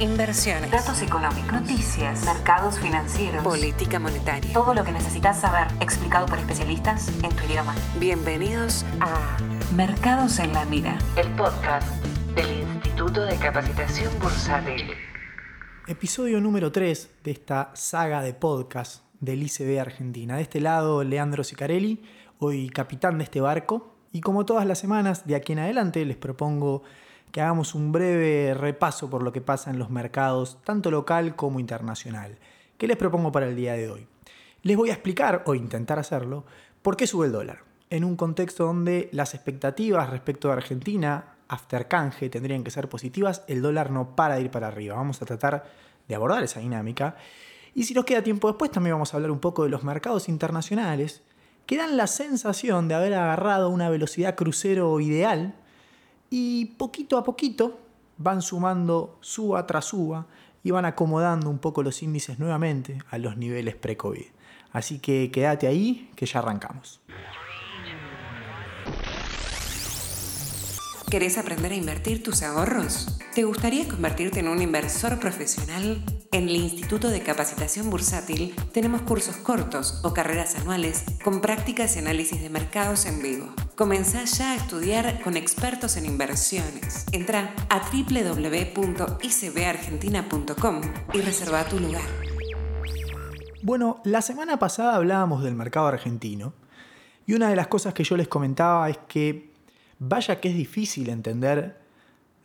inversiones, datos económicos, noticias, mercados financieros, política monetaria. Todo lo que necesitas saber explicado por especialistas en tu idioma. Bienvenidos a Mercados en la Mira, el podcast del Instituto de Capacitación Bursátil. Episodio número 3 de esta saga de podcast del ICB Argentina. De este lado, Leandro Sicarelli, hoy capitán de este barco. Y como todas las semanas, de aquí en adelante, les propongo que hagamos un breve repaso por lo que pasa en los mercados, tanto local como internacional. ¿Qué les propongo para el día de hoy? Les voy a explicar, o intentar hacerlo, por qué sube el dólar. En un contexto donde las expectativas respecto a Argentina, after canje, tendrían que ser positivas, el dólar no para de ir para arriba. Vamos a tratar de abordar esa dinámica. Y si nos queda tiempo después, también vamos a hablar un poco de los mercados internacionales, que dan la sensación de haber agarrado una velocidad crucero ideal y poquito a poquito van sumando suba tras suba y van acomodando un poco los índices nuevamente a los niveles pre-COVID. Así que quédate ahí que ya arrancamos. ¿Querés aprender a invertir tus ahorros? ¿Te gustaría convertirte en un inversor profesional? En el Instituto de Capacitación Bursátil tenemos cursos cortos o carreras anuales con prácticas y análisis de mercados en vivo. Comenzá ya a estudiar con expertos en inversiones. Entra a www.icbargentina.com y reserva tu lugar. Bueno, la semana pasada hablábamos del mercado argentino y una de las cosas que yo les comentaba es que vaya que es difícil entender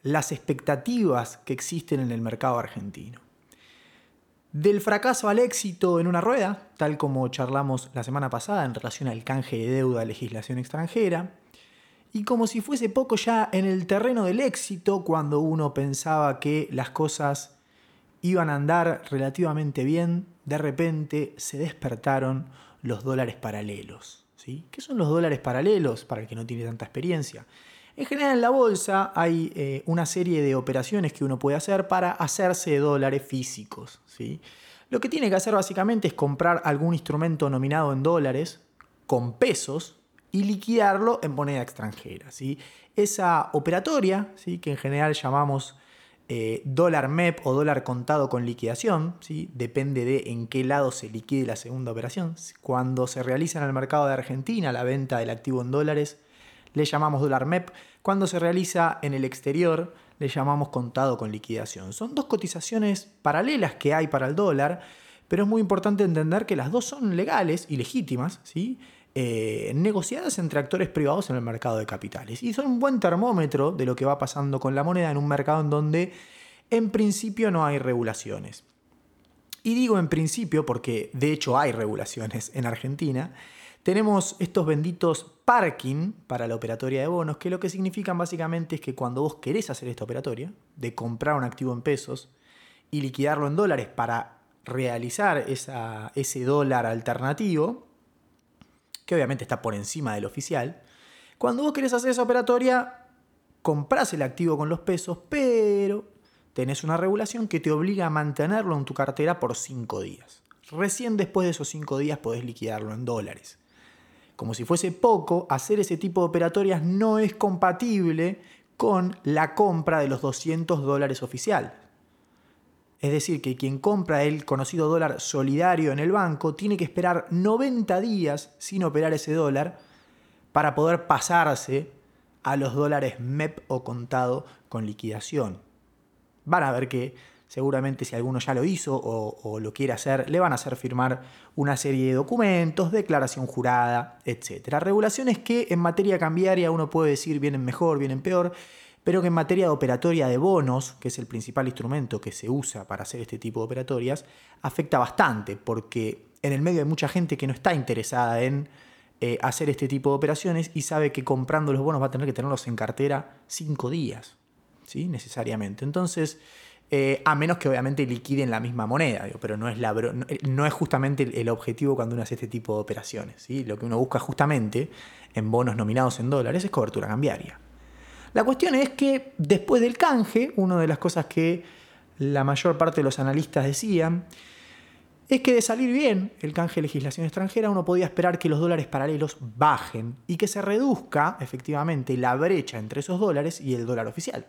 las expectativas que existen en el mercado argentino. Del fracaso al éxito en una rueda, tal como charlamos la semana pasada en relación al canje de deuda legislación extranjera, y como si fuese poco ya en el terreno del éxito, cuando uno pensaba que las cosas iban a andar relativamente bien, de repente se despertaron los dólares paralelos. ¿Qué son los dólares paralelos para el que no tiene tanta experiencia? En general en la bolsa hay eh, una serie de operaciones que uno puede hacer para hacerse dólares físicos. Lo que tiene que hacer básicamente es comprar algún instrumento nominado en dólares con pesos y liquidarlo en moneda extranjera. Esa operatoria, que en general llamamos eh, dólar MEP o dólar contado con liquidación, ¿sí? depende de en qué lado se liquide la segunda operación. Cuando se realiza en el mercado de Argentina la venta del activo en dólares, le llamamos dólar MEP. Cuando se realiza en el exterior, le llamamos contado con liquidación. Son dos cotizaciones paralelas que hay para el dólar, pero es muy importante entender que las dos son legales y legítimas, ¿sí? Eh, negociadas entre actores privados en el mercado de capitales. Y son un buen termómetro de lo que va pasando con la moneda en un mercado en donde en principio no hay regulaciones. Y digo en principio porque de hecho hay regulaciones en Argentina. Tenemos estos benditos parking para la operatoria de bonos, que lo que significan básicamente es que cuando vos querés hacer esta operatoria, de comprar un activo en pesos y liquidarlo en dólares para realizar ese dólar alternativo, que obviamente está por encima del oficial, cuando vos querés hacer esa operatoria, compras el activo con los pesos, pero tenés una regulación que te obliga a mantenerlo en tu cartera por 5 días. Recién después de esos 5 días podés liquidarlo en dólares. Como si fuese poco, hacer ese tipo de operatorias no es compatible con la compra de los 200 dólares oficial. Es decir, que quien compra el conocido dólar solidario en el banco tiene que esperar 90 días sin operar ese dólar para poder pasarse a los dólares MEP o contado con liquidación. Van a ver que seguramente si alguno ya lo hizo o, lo quiere hacer, le van a hacer firmar una serie de documentos, declaración jurada, etc. Regulaciones que en materia cambiaria uno puede decir vienen mejor, vienen peor, pero que en materia de operatoria de bonos, que es el principal instrumento que se usa para hacer este tipo de operatorias, afecta bastante, porque en el medio hay mucha gente que no está interesada en eh, hacer este tipo de operaciones y sabe que comprando los bonos va a tener que tenerlos en cartera cinco días, ¿sí? necesariamente. Entonces, eh, a menos que obviamente liquiden la misma moneda, pero no es, la, no es justamente el, objetivo cuando uno hace este tipo de operaciones. ¿sí? Lo que uno busca justamente en bonos nominados en dólares es cobertura cambiaria. La cuestión es que después del canje, una de las cosas que la mayor parte de los analistas decían, es que de salir bien el canje de legislación extranjera uno podía esperar que los dólares paralelos bajen y que se reduzca efectivamente la brecha entre esos dólares y el dólar oficial.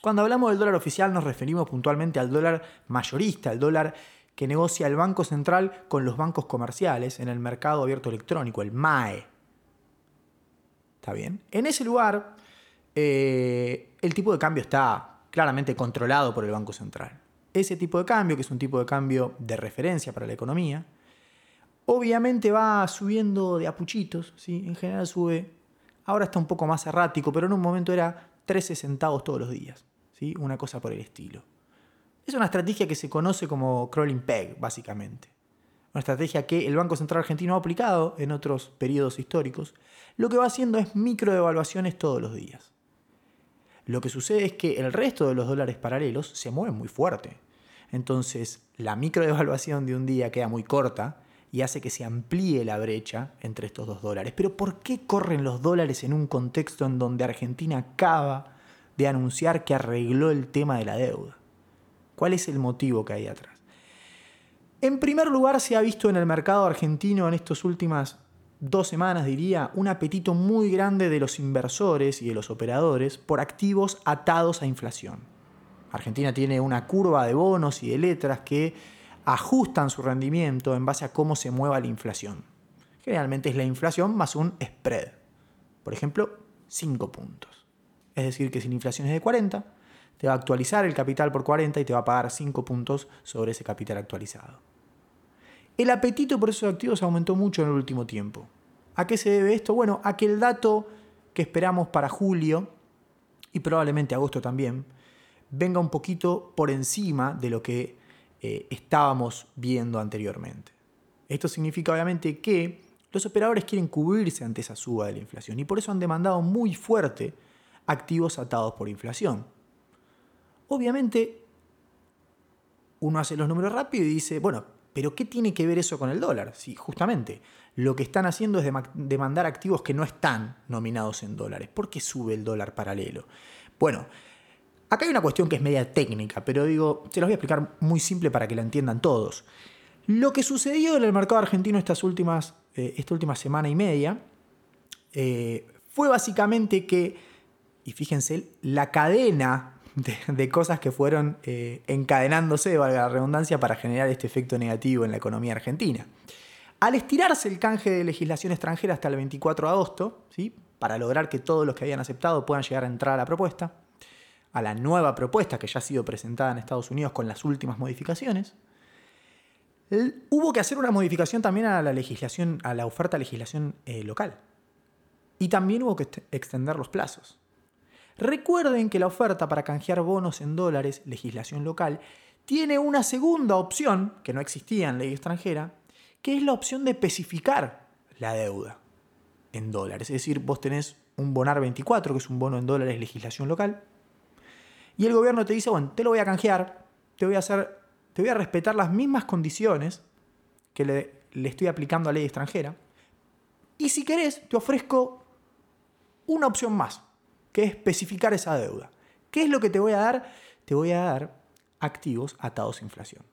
Cuando hablamos del dólar oficial nos referimos puntualmente al dólar mayorista, el dólar que negocia el Banco Central con los bancos comerciales en el mercado abierto electrónico, el MAE. ¿Está bien? En ese lugar, eh, el tipo de cambio está claramente controlado por el Banco Central. Ese tipo de cambio, que es un tipo de cambio de referencia para la economía, obviamente va subiendo de apuchitos, ¿sí? en general sube, ahora está un poco más errático, pero en un momento era 13 centavos todos los días, ¿sí? una cosa por el estilo. Es una estrategia que se conoce como crawling peg, básicamente. Una estrategia que el Banco Central Argentino ha aplicado en otros periodos históricos. Lo que va haciendo es microdevaluaciones todos los días. Lo que sucede es que el resto de los dólares paralelos se mueven muy fuerte. Entonces, la microdevaluación de un día queda muy corta y hace que se amplíe la brecha entre estos dos dólares. Pero ¿por qué corren los dólares en un contexto en donde Argentina acaba de anunciar que arregló el tema de la deuda? ¿Cuál es el motivo que hay atrás? En primer lugar, se ha visto en el mercado argentino en estas últimas dos semanas, diría, un apetito muy grande de los inversores y de los operadores por activos atados a inflación. Argentina tiene una curva de bonos y de letras que ajustan su rendimiento en base a cómo se mueva la inflación. Generalmente es la inflación más un spread. Por ejemplo, 5 puntos. Es decir, que si la inflación es de 40, te va a actualizar el capital por 40 y te va a pagar 5 puntos sobre ese capital actualizado. El apetito por esos activos aumentó mucho en el último tiempo. ¿A qué se debe esto? Bueno, a que el dato que esperamos para julio y probablemente agosto también venga un poquito por encima de lo que eh, estábamos viendo anteriormente. Esto significa obviamente que los operadores quieren cubrirse ante esa suba de la inflación y por eso han demandado muy fuerte activos atados por inflación. Obviamente, uno hace los números rápido y dice, bueno, pero ¿qué tiene que ver eso con el dólar? Si justamente lo que están haciendo es demandar activos que no están nominados en dólares. ¿Por qué sube el dólar paralelo? Bueno, acá hay una cuestión que es media técnica, pero digo, se los voy a explicar muy simple para que la entiendan todos. Lo que sucedió en el mercado argentino estas últimas, eh, esta última semana y media eh, fue básicamente que, y fíjense, la cadena de, cosas que fueron eh, encadenándose, valga la redundancia, para generar este efecto negativo en la economía argentina. Al estirarse el canje de legislación extranjera hasta el 24 de agosto, ¿sí? para lograr que todos los que habían aceptado puedan llegar a entrar a la propuesta, a la nueva propuesta que ya ha sido presentada en Estados Unidos con las últimas modificaciones, hubo que hacer una modificación también a la legislación, a la oferta de legislación eh, local. Y también hubo que extender los plazos. Recuerden que la oferta para canjear bonos en dólares, legislación local, tiene una segunda opción, que no existía en ley extranjera, que es la opción de especificar la deuda en dólares. Es decir, vos tenés un bonar 24, que es un bono en dólares, legislación local, y el gobierno te dice, bueno, te lo voy a canjear, te voy a hacer, te voy a respetar las mismas condiciones que le, le estoy aplicando a ley extranjera, y si querés, te ofrezco una opción más que es especificar esa deuda. ¿Qué es lo que te voy a dar? Te voy a dar activos atados a inflación.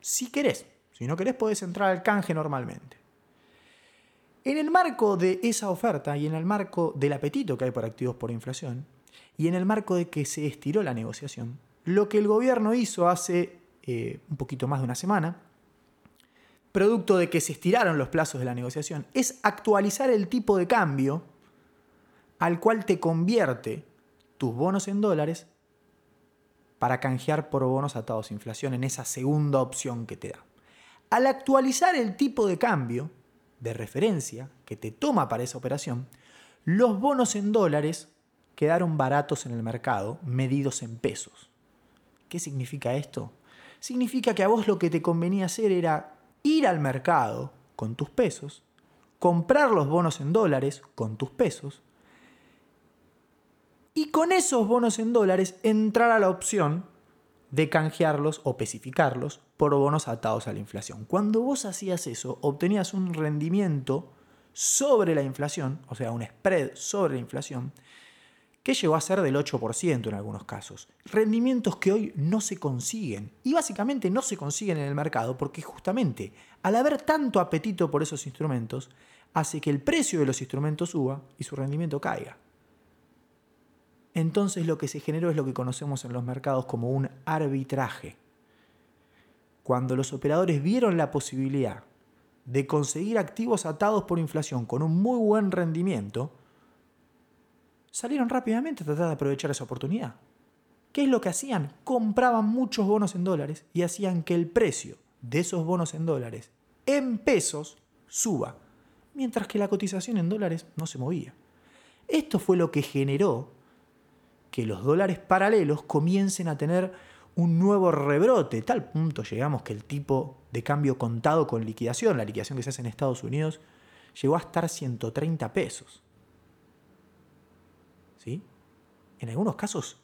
Si querés, si no querés podés entrar al canje normalmente. En el marco de esa oferta y en el marco del apetito que hay por activos por inflación y en el marco de que se estiró la negociación, lo que el gobierno hizo hace eh, un poquito más de una semana, producto de que se estiraron los plazos de la negociación, es actualizar el tipo de cambio al cual te convierte tus bonos en dólares para canjear por bonos atados a inflación en esa segunda opción que te da. Al actualizar el tipo de cambio de referencia que te toma para esa operación, los bonos en dólares quedaron baratos en el mercado, medidos en pesos. ¿Qué significa esto? Significa que a vos lo que te convenía hacer era ir al mercado con tus pesos, comprar los bonos en dólares con tus pesos, y con esos bonos en dólares entrar a la opción de canjearlos o especificarlos por bonos atados a la inflación. Cuando vos hacías eso, obtenías un rendimiento sobre la inflación, o sea, un spread sobre la inflación, que llegó a ser del 8% en algunos casos. Rendimientos que hoy no se consiguen. Y básicamente no se consiguen en el mercado porque justamente al haber tanto apetito por esos instrumentos, hace que el precio de los instrumentos suba y su rendimiento caiga. Entonces lo que se generó es lo que conocemos en los mercados como un arbitraje. Cuando los operadores vieron la posibilidad de conseguir activos atados por inflación con un muy buen rendimiento, salieron rápidamente a tratar de aprovechar esa oportunidad. ¿Qué es lo que hacían? Compraban muchos bonos en dólares y hacían que el precio de esos bonos en dólares en pesos suba, mientras que la cotización en dólares no se movía. Esto fue lo que generó que los dólares paralelos comiencen a tener un nuevo rebrote. Tal punto llegamos que el tipo de cambio contado con liquidación, la liquidación que se hace en Estados Unidos, llegó a estar 130 pesos. ¿Sí? En algunos casos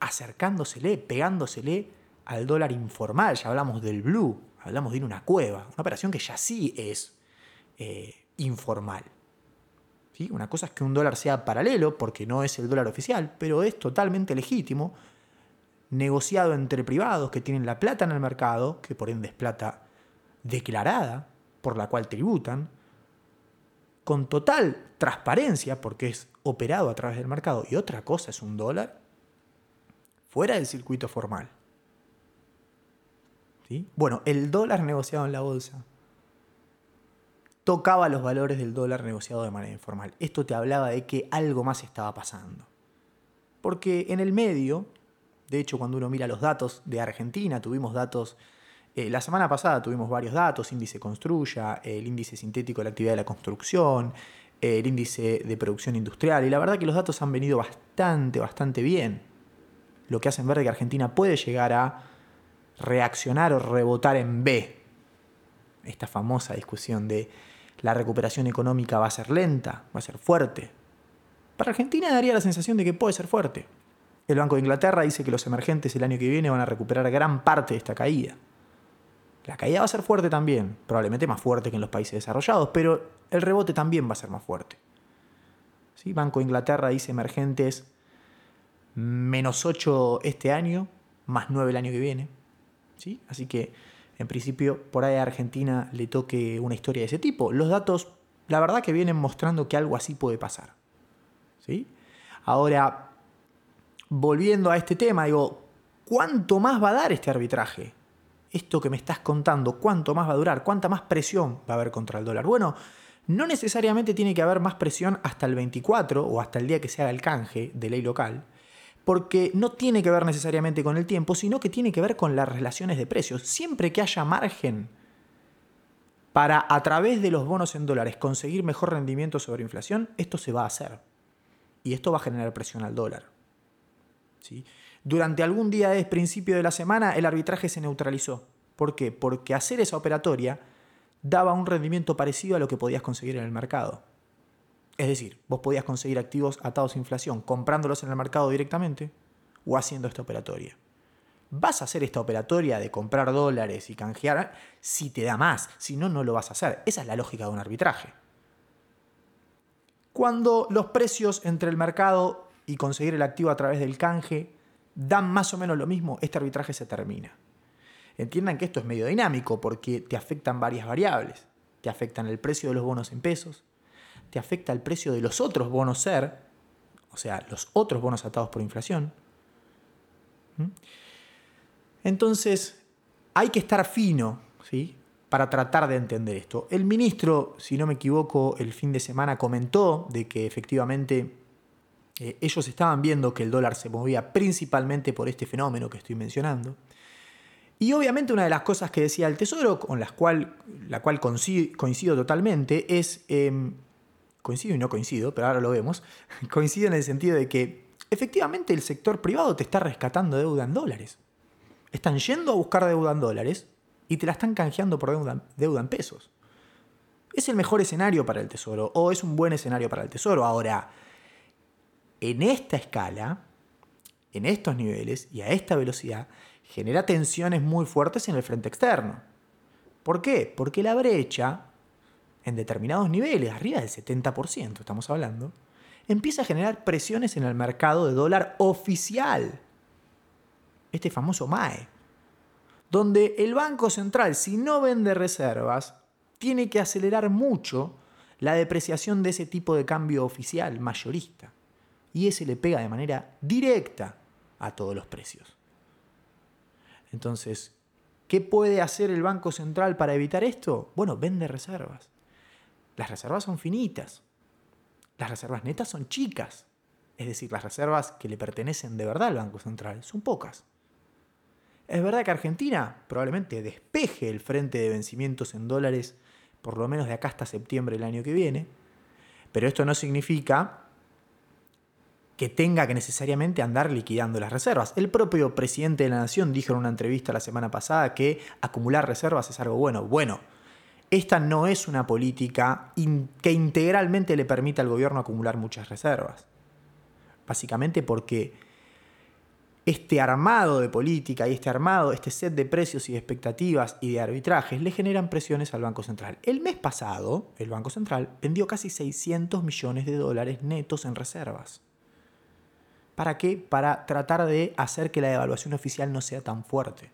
acercándosele, pegándosele al dólar informal, ya hablamos del blue, hablamos de ir a una cueva, una operación que ya sí es eh, informal. Una cosa es que un dólar sea paralelo, porque no es el dólar oficial, pero es totalmente legítimo, negociado entre privados que tienen la plata en el mercado, que por ende es plata declarada, por la cual tributan, con total transparencia, porque es operado a través del mercado, y otra cosa es un dólar fuera del circuito formal. ¿Sí? Bueno, el dólar negociado en la bolsa tocaba los valores del dólar negociado de manera informal. Esto te hablaba de que algo más estaba pasando. Porque en el medio, de hecho cuando uno mira los datos de Argentina, tuvimos datos, eh, la semana pasada tuvimos varios datos, índice Construya, el índice sintético de la actividad de la construcción, el índice de producción industrial, y la verdad que los datos han venido bastante, bastante bien. Lo que hacen ver que Argentina puede llegar a reaccionar o rebotar en B. Esta famosa discusión de la recuperación económica va a ser lenta, va a ser fuerte. Para Argentina daría la sensación de que puede ser fuerte. El Banco de Inglaterra dice que los emergentes el año que viene van a recuperar gran parte de esta caída. La caída va a ser fuerte también, probablemente más fuerte que en los países desarrollados, pero el rebote también va a ser más fuerte. ¿Sí? Banco de Inglaterra dice emergentes menos 8 este año, más 9 el año que viene. ¿Sí? Así que en principio por ahí a Argentina le toque una historia de ese tipo. Los datos, la verdad que vienen mostrando que algo así puede pasar. ¿Sí? Ahora, volviendo a este tema, digo, ¿cuánto más va a dar este arbitraje? Esto que me estás contando, ¿cuánto más va a durar? ¿Cuánta más presión va a haber contra el dólar? Bueno, no necesariamente tiene que haber más presión hasta el 24 o hasta el día que se haga el canje de ley local porque no tiene que ver necesariamente con el tiempo, sino que tiene que ver con las relaciones de precios. Siempre que haya margen para a través de los bonos en dólares conseguir mejor rendimiento sobre inflación, esto se va a hacer. Y esto va a generar presión al dólar. ¿Sí? Durante algún día de principio de la semana el arbitraje se neutralizó. ¿Por qué? Porque hacer esa operatoria daba un rendimiento parecido a lo que podías conseguir en el mercado. Es decir, vos podías conseguir activos atados a inflación comprándolos en el mercado directamente o haciendo esta operatoria. Vas a hacer esta operatoria de comprar dólares y canjear si te da más, si no, no lo vas a hacer. Esa es la lógica de un arbitraje. Cuando los precios entre el mercado y conseguir el activo a través del canje dan más o menos lo mismo, este arbitraje se termina. Entiendan que esto es medio dinámico porque te afectan varias variables. Te afectan el precio de los bonos en pesos, te afecta el precio de los otros bonos SER, o sea, los otros bonos atados por inflación. Entonces, hay que estar fino, ¿sí? Para tratar de entender esto. El ministro, si no me equivoco, el fin de semana comentó de que efectivamente eh, ellos estaban viendo que el dólar se movía principalmente por este fenómeno que estoy mencionando. Y obviamente una de las cosas que decía el Tesoro, con las cual, la cual coincido, totalmente, es em, coincido y no coincido, pero ahora lo vemos, coincido en el sentido de que efectivamente el sector privado te está rescatando deuda en dólares. Están yendo a buscar deuda en dólares y te la están canjeando por deuda, deuda en pesos. Es el mejor escenario para el tesoro o es un buen escenario para el tesoro. Ahora, en esta escala, en estos niveles y a esta velocidad, genera tensiones muy fuertes en el frente externo. ¿Por qué? Porque la brecha en determinados niveles, arriba del 70% estamos hablando, empieza a generar presiones en el mercado de dólar oficial, este famoso MAE, donde el Banco Central, si no vende reservas, tiene que acelerar mucho la depreciación de ese tipo de cambio oficial mayorista. y ese le pega de manera directa a todos los precios. Entonces, ¿qué puede hacer el Banco Central para evitar esto? Bueno, vende reservas. Las reservas son finitas. Las reservas netas son chicas. Es decir, las reservas que le pertenecen de verdad al Banco Central son pocas. Es verdad que Argentina probablemente despeje el frente de vencimientos en dólares por lo menos de acá hasta septiembre del año que viene, pero esto no significa que tenga que necesariamente andar liquidando las reservas. El propio presidente de la Nación dijo en una entrevista la semana pasada que acumular reservas es algo bueno. Bueno, esta no es una política que integralmente le permita al gobierno acumular muchas reservas. Básicamente porque este armado de política y este armado, este set de precios y de expectativas y de arbitrajes le generan presiones al Banco Central. El mes pasado, el Banco Central vendió casi 600 millones de dólares netos en reservas. ¿Para qué? Para tratar de hacer que la devaluación oficial no sea tan fuerte.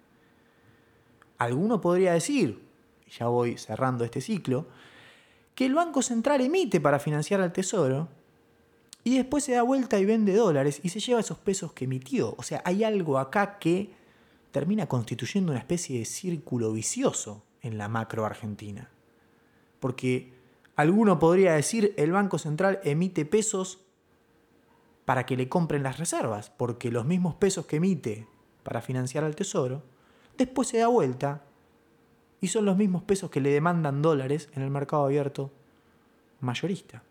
Alguno podría decir, ya voy cerrando este ciclo, que el Banco Central emite para financiar al Tesoro y después se da vuelta y vende dólares y se lleva esos pesos que emitió. O sea, hay algo acá que termina constituyendo una especie de círculo vicioso en la macro argentina. Porque alguno podría decir el Banco Central emite pesos para que le compren las reservas, porque los mismos pesos que emite para financiar al Tesoro, después se da vuelta y son los mismos pesos que le demandan dólares en el mercado abierto mayorista.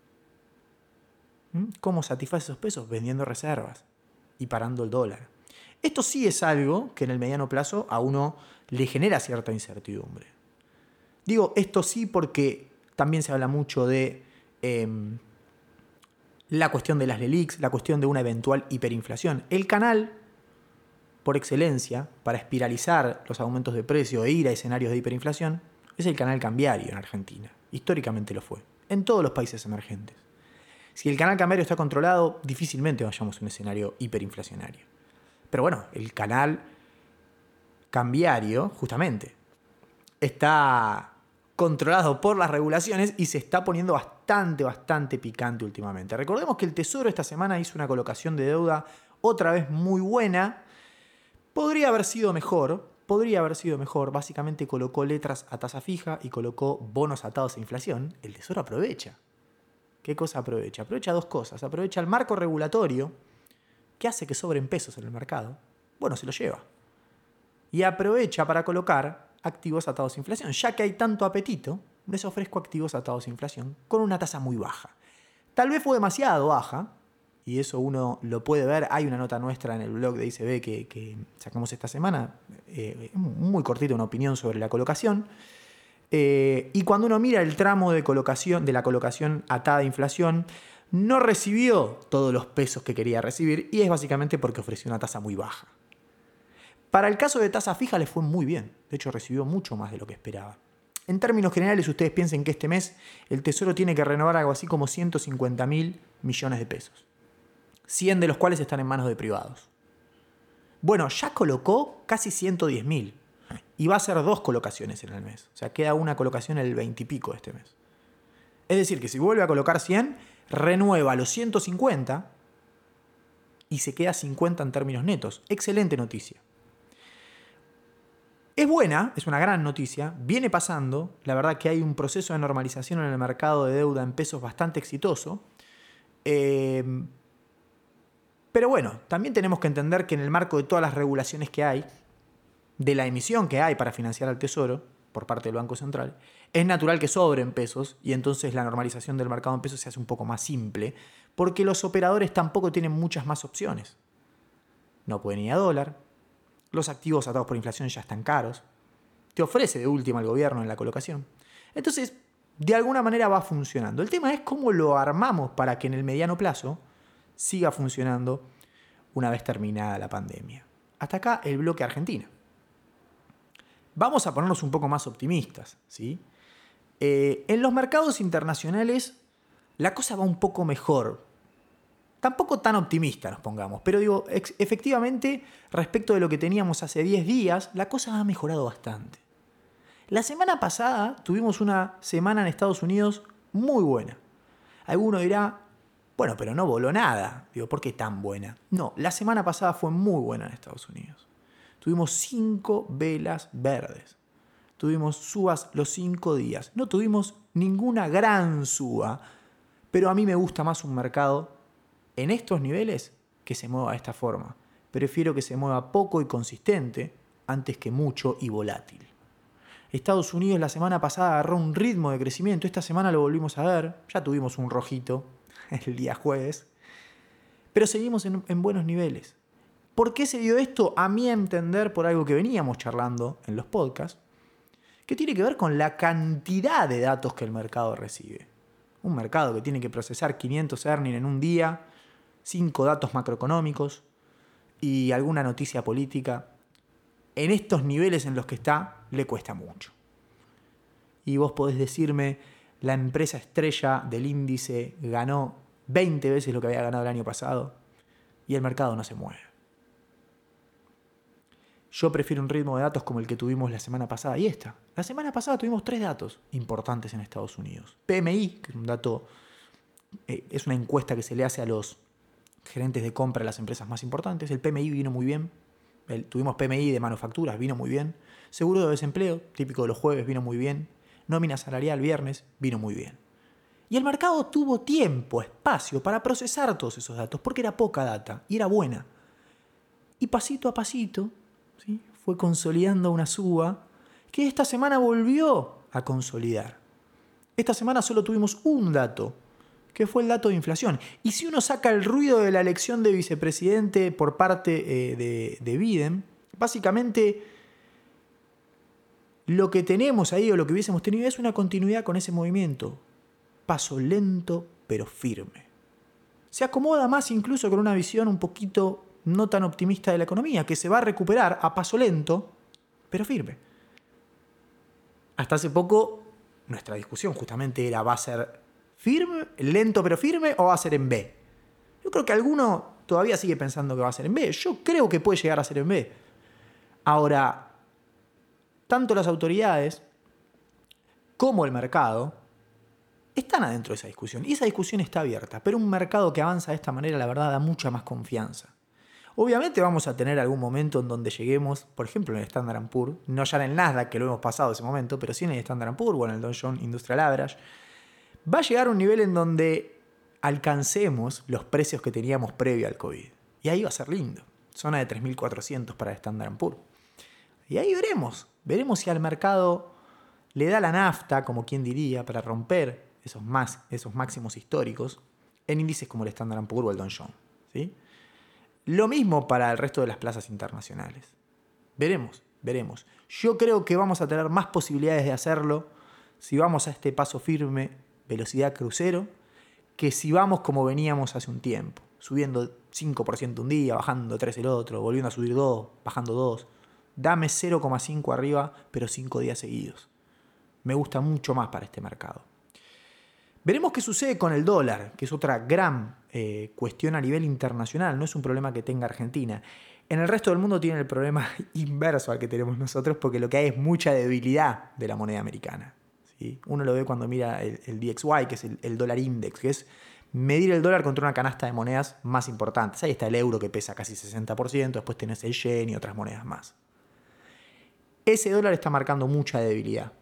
¿Mm? ¿Cómo satisface esos pesos? Vendiendo reservas y parando el dólar. Esto sí es algo que en el mediano plazo a uno le genera cierta incertidumbre. Digo esto sí porque también se habla mucho de em, la cuestión de las LELIX, la cuestión de una eventual hiperinflación. El canal, por excelencia, para espiralizar los aumentos de precio e ir a escenarios de hiperinflación, es el canal cambiario en Argentina. Históricamente lo fue. En todos los países emergentes. Si el canal cambiario está controlado, difícilmente vayamos a un escenario hiperinflacionario. Pero bueno, el canal cambiario, justamente, está controlado por las regulaciones y se está poniendo bastante, bastante picante últimamente. Recordemos que el Tesoro esta semana hizo una colocación de deuda otra vez muy buena. Podría haber sido mejor, podría haber sido mejor. Básicamente colocó letras a tasa fija y colocó bonos atados a inflación. El Tesoro aprovecha. ¿Qué cosa aprovecha? Aprovecha dos cosas. Aprovecha el marco regulatorio que hace que sobren pesos en el mercado. Bueno, se lo lleva. Y aprovecha para colocar activos atados a inflación. Ya que hay tanto apetito, les ofrezco activos atados a inflación con una tasa muy baja. Tal vez fue demasiado baja, y eso uno lo puede ver. Hay una nota nuestra en el blog de ICB que, sacamos esta semana, eh, muy cortita, una opinión sobre la colocación. Eh, y cuando uno mira el tramo de, colocación, de la colocación atada a inflación, no recibió todos los pesos que quería recibir y es básicamente porque ofreció una tasa muy baja. Para el caso de tasa fija le fue muy bien, de hecho recibió mucho más de lo que esperaba. En términos generales, ustedes piensen que este mes el Tesoro tiene que renovar algo así como 150 mil millones de pesos, 100 de los cuales están en manos de privados. Bueno, ya colocó casi 110 mil y va a hacer dos colocaciones en el mes, o sea, queda una colocación el 20 y pico de este mes. Es decir, que si vuelve a colocar 100, renueva los 150 y se queda 50 en términos netos. Excelente noticia. Es buena, es una gran noticia, viene pasando, la verdad que hay un proceso de normalización en el mercado de deuda en pesos bastante exitoso, eh, pero bueno, también tenemos que entender que en el marco de todas las regulaciones que hay, de la emisión que hay para financiar al Tesoro por parte del Banco Central, es natural que sobren pesos y entonces la normalización del mercado en pesos se hace un poco más simple, porque los operadores tampoco tienen muchas más opciones. No pueden ir a dólar, los activos atados por inflación ya están caros, te ofrece de última el gobierno en la colocación. Entonces, de alguna manera va funcionando. El tema es cómo lo armamos para que en el mediano plazo siga funcionando una vez terminada la pandemia. Hasta acá el bloque Argentina. Vamos a ponernos un poco más optimistas. ¿sí? Eh, en los mercados internacionales la cosa va un poco mejor tampoco tan optimista nos pongamos, pero digo, efectivamente, respecto de lo que teníamos hace 10 días, la cosa ha mejorado bastante. La semana pasada tuvimos una semana en Estados Unidos muy buena. Alguno dirá, Bueno, pero no voló nada. Digo, ¿por qué tan buena? No, la semana pasada fue muy buena en Estados Unidos. Tuvimos cinco velas verdes. Tuvimos subas los cinco días. No tuvimos ninguna gran suba, pero a mí me gusta más un mercado en estos niveles que se mueva de esta forma. Prefiero que se mueva poco y consistente antes que mucho y volátil. Estados Unidos la semana pasada agarró un ritmo de crecimiento, esta semana lo volvimos a ver, ya tuvimos un rojito el día jueves, pero seguimos en, en buenos niveles. ¿Por qué se dio esto? A mi entender, por algo que veníamos charlando en los podcasts, que tiene que ver con la cantidad de datos que el mercado recibe. Un mercado que tiene que procesar 500 earnings en un día, 5 datos macroeconómicos y alguna noticia política. En estos niveles en los que está, le cuesta mucho. Y vos podés decirme, la empresa estrella del índice ganó 20 veces lo que había ganado el año pasado y el mercado no se mueve. Yo prefiero un ritmo de datos como el que tuvimos la semana pasada y esta. La semana pasada tuvimos tres datos importantes en Estados Unidos. PMI, que es un dato, eh, es una encuesta que se le hace a los gerentes de compra de las empresas más importantes. El PMI vino muy bien. tuvimos PMI de manufacturas, vino muy bien. Seguro de desempleo, típico de los jueves, vino muy bien. Nómina salarial viernes, vino muy bien. Y el mercado tuvo tiempo, espacio para procesar todos esos datos, porque era poca data y era buena. Y pasito a pasito fue consolidando una suba que esta semana volvió a consolidar. Esta semana solo tuvimos un dato, que fue el dato de inflación. Y si uno saca el ruido de la elección de vicepresidente por parte eh, de, de Biden, básicamente lo que tenemos ahí o lo que hubiésemos tenido es una continuidad con ese movimiento. Paso lento pero firme. Se acomoda más incluso con una visión un poquito no tan optimista de la economía, que se va a recuperar a paso lento, pero firme. Hasta hace poco, nuestra discusión justamente era, ¿va a ser firme, lento pero firme o va a ser en B? Yo creo que alguno todavía sigue pensando que va a ser en B. Yo creo que puede llegar a ser en B. Ahora, tanto las autoridades como el mercado están adentro de esa discusión. Y esa discusión está abierta. Pero un mercado que avanza de esta manera, la verdad, da mucha más confianza. Obviamente vamos a tener algún momento en donde lleguemos, por ejemplo en el Standard Poor's, no ya en el Nasdaq que lo hemos pasado ese momento, pero sí en el Standard Poor's o en el Dow Jones Industrial Average, va a llegar un nivel en donde alcancemos los precios que teníamos previo al COVID. Y ahí va a ser lindo. Zona de 3.400 para el Standard Poor's. Y ahí veremos, veremos si al mercado le da la nafta, como quien diría, para romper esos, más, esos máximos históricos en índices como el Standard Poor's o el Dow Jones. ¿sí? Lo mismo para el resto de las plazas internacionales. Veremos, veremos. Yo creo que vamos a tener más posibilidades de hacerlo si vamos a este paso firme, velocidad crucero, que si vamos como veníamos hace un tiempo, subiendo 5% un día, bajando 3 el otro, volviendo a subir 2, bajando 2. Dame 0,5 arriba, pero 5 días seguidos. Me gusta mucho más para este mercado. Veremos qué sucede con el dólar, que es otra gran eh, cuestión a nivel internacional, no es un problema que tenga Argentina. En el resto del mundo tiene el problema inverso al que tenemos nosotros porque lo que hay es mucha debilidad de la moneda americana. Uno lo ve cuando mira el, DXY, que es el, dólar index, que es medir el dólar contra una canasta de monedas más importantes. Ahí está el euro que pesa casi 60%, después tenés el yen y otras monedas más. Ese dólar está marcando mucha debilidad.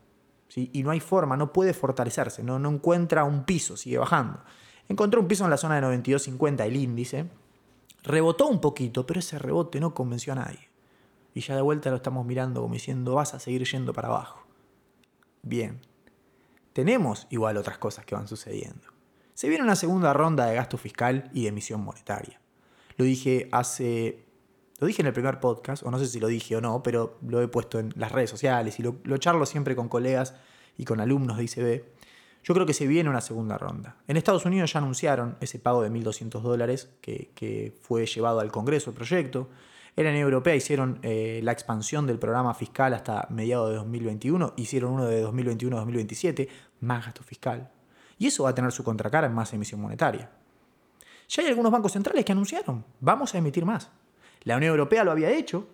Y no hay forma, no puede fortalecerse, no, no encuentra un piso, sigue bajando. Encontró un piso en la zona de 92.50 el índice, rebotó un poquito, pero ese rebote no convenció a nadie. Y ya de vuelta lo estamos mirando como diciendo, vas a seguir yendo para abajo. Bien, tenemos igual otras cosas que van sucediendo. Se viene una segunda ronda de gasto fiscal y de emisión monetaria. Lo dije hace lo dije en el primer podcast, o no sé si lo dije o no, pero lo he puesto en las redes sociales y lo, charlo siempre con colegas y con alumnos de ICB. Yo creo que se viene una segunda ronda. En Estados Unidos ya anunciaron ese pago de 1.200 dólares que, fue llevado al Congreso el proyecto. En la Unión Europea hicieron eh, la expansión del programa fiscal hasta mediados de 2021, hicieron uno de 2021-2027, más gasto fiscal. Y eso va a tener su contracara en más emisión monetaria. Ya hay algunos bancos centrales que anunciaron, vamos a emitir más. La Unión Europea lo había hecho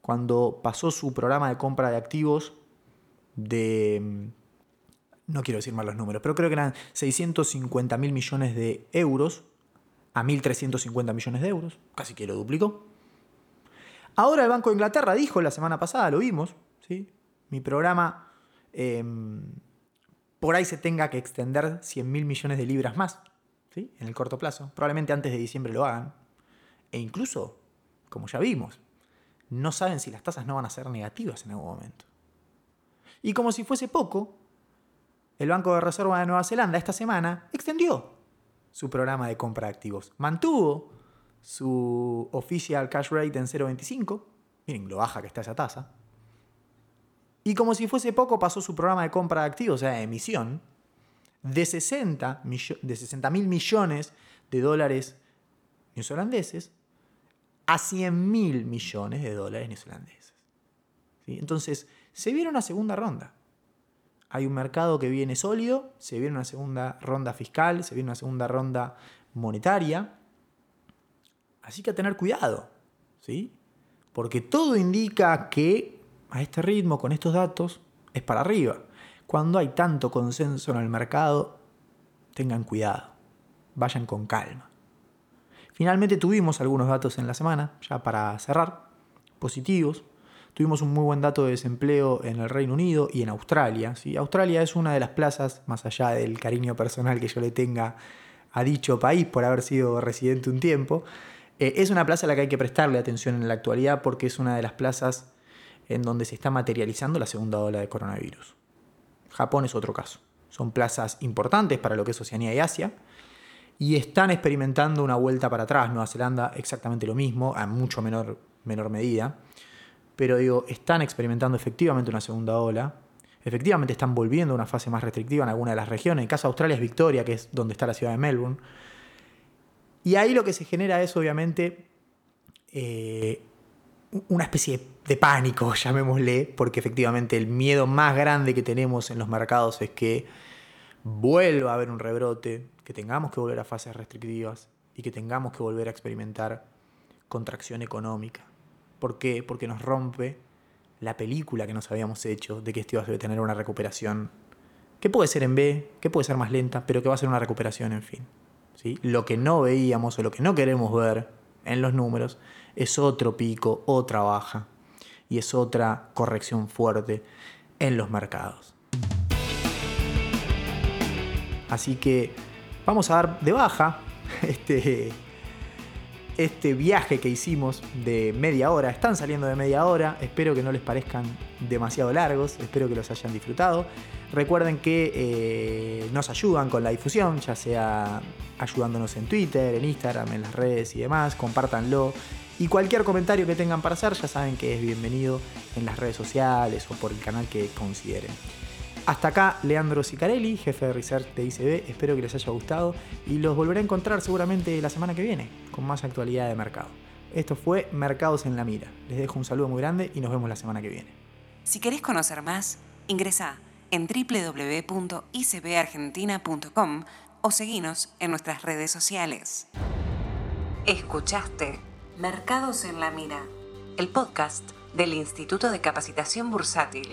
cuando pasó su programa de compra de activos de, no quiero decir mal los números, pero creo que eran 650 mil millones de euros a 1.350 millones de euros, casi que lo duplicó. Ahora el Banco de Inglaterra dijo la semana pasada, lo vimos, ¿sí? mi programa em, por ahí se tenga que extender 100 mil millones de libras más ¿sí? en el corto plazo. Probablemente antes de diciembre lo hagan. E incluso, como ya vimos, no saben si las tasas no van a ser negativas en algún momento. Y como si fuese poco, el Banco de Reserva de Nueva Zelanda esta semana extendió su programa de compra de activos. Mantuvo su official cash rate en 0,25. Miren lo baja que está esa tasa. Y como si fuese poco, pasó su programa de compra de activos, o sea, de emisión, de 60 mil millones de dólares neozelandeses a 100 mil millones de dólares neozelandeses. Entonces, se viene una segunda ronda. Hay un mercado que viene sólido, se viene una segunda ronda fiscal, se viene una segunda ronda monetaria. Así que a tener cuidado, ¿sí? Porque todo indica que a este ritmo, con estos datos, es para arriba. Cuando hay tanto consenso en el mercado, tengan cuidado, vayan con calma. Finalmente tuvimos algunos datos en la semana, ya para cerrar, positivos. Tuvimos un muy buen dato de desempleo en el Reino Unido y en Australia. ¿sí? Australia es una de las plazas, más allá del cariño personal que yo le tenga a dicho país por haber sido residente un tiempo, eh, es una plaza a la que hay que prestarle atención en la actualidad porque es una de las plazas en donde se está materializando la segunda ola de coronavirus. Japón es otro caso. Son plazas importantes para lo que es Oceanía y Asia y están experimentando una vuelta para atrás. Nueva Zelanda exactamente lo mismo, a mucho menor, menor medida. Pero digo, están experimentando efectivamente una segunda ola. Efectivamente están volviendo a una fase más restrictiva en alguna de las regiones. En caso de Australia es Victoria, que es donde está la ciudad de Melbourne. Y ahí lo que se genera es obviamente eh, una especie de pánico, llamémosle, porque efectivamente el miedo más grande que tenemos en los mercados es que vuelva a haber un rebrote, que tengamos que volver a fases restrictivas y que tengamos que volver a experimentar contracción económica. ¿Por qué? Porque nos rompe la película que nos habíamos hecho de que esto iba a tener una recuperación que puede ser en B, que puede ser más lenta, pero que va a ser una recuperación en fin. ¿sí? Lo que no veíamos o lo que no queremos ver en los números es otro pico, otra baja y es otra corrección fuerte en los mercados. Así que vamos a dar de baja este, este viaje que hicimos de media hora. Están saliendo de media hora, espero que no les parezcan demasiado largos, espero que los hayan disfrutado. Recuerden que eh, nos ayudan con la difusión, ya sea ayudándonos en Twitter, en Instagram, en las redes y demás, compártanlo. Y cualquier comentario que tengan para hacer, ya saben que es bienvenido en las redes sociales o por el canal que consideren. Hasta acá, Leandro Sicarelli, jefe de Research de ICB. Espero que les haya gustado y los volveré a encontrar seguramente la semana que viene con más actualidad de mercado. Esto fue Mercados en la Mira. Les dejo un saludo muy grande y nos vemos la semana que viene. Si querés conocer más, ingresa en www.icbargentina.com o seguinos en nuestras redes sociales. Escuchaste Mercados en la Mira, el podcast del Instituto de Capacitación Bursátil.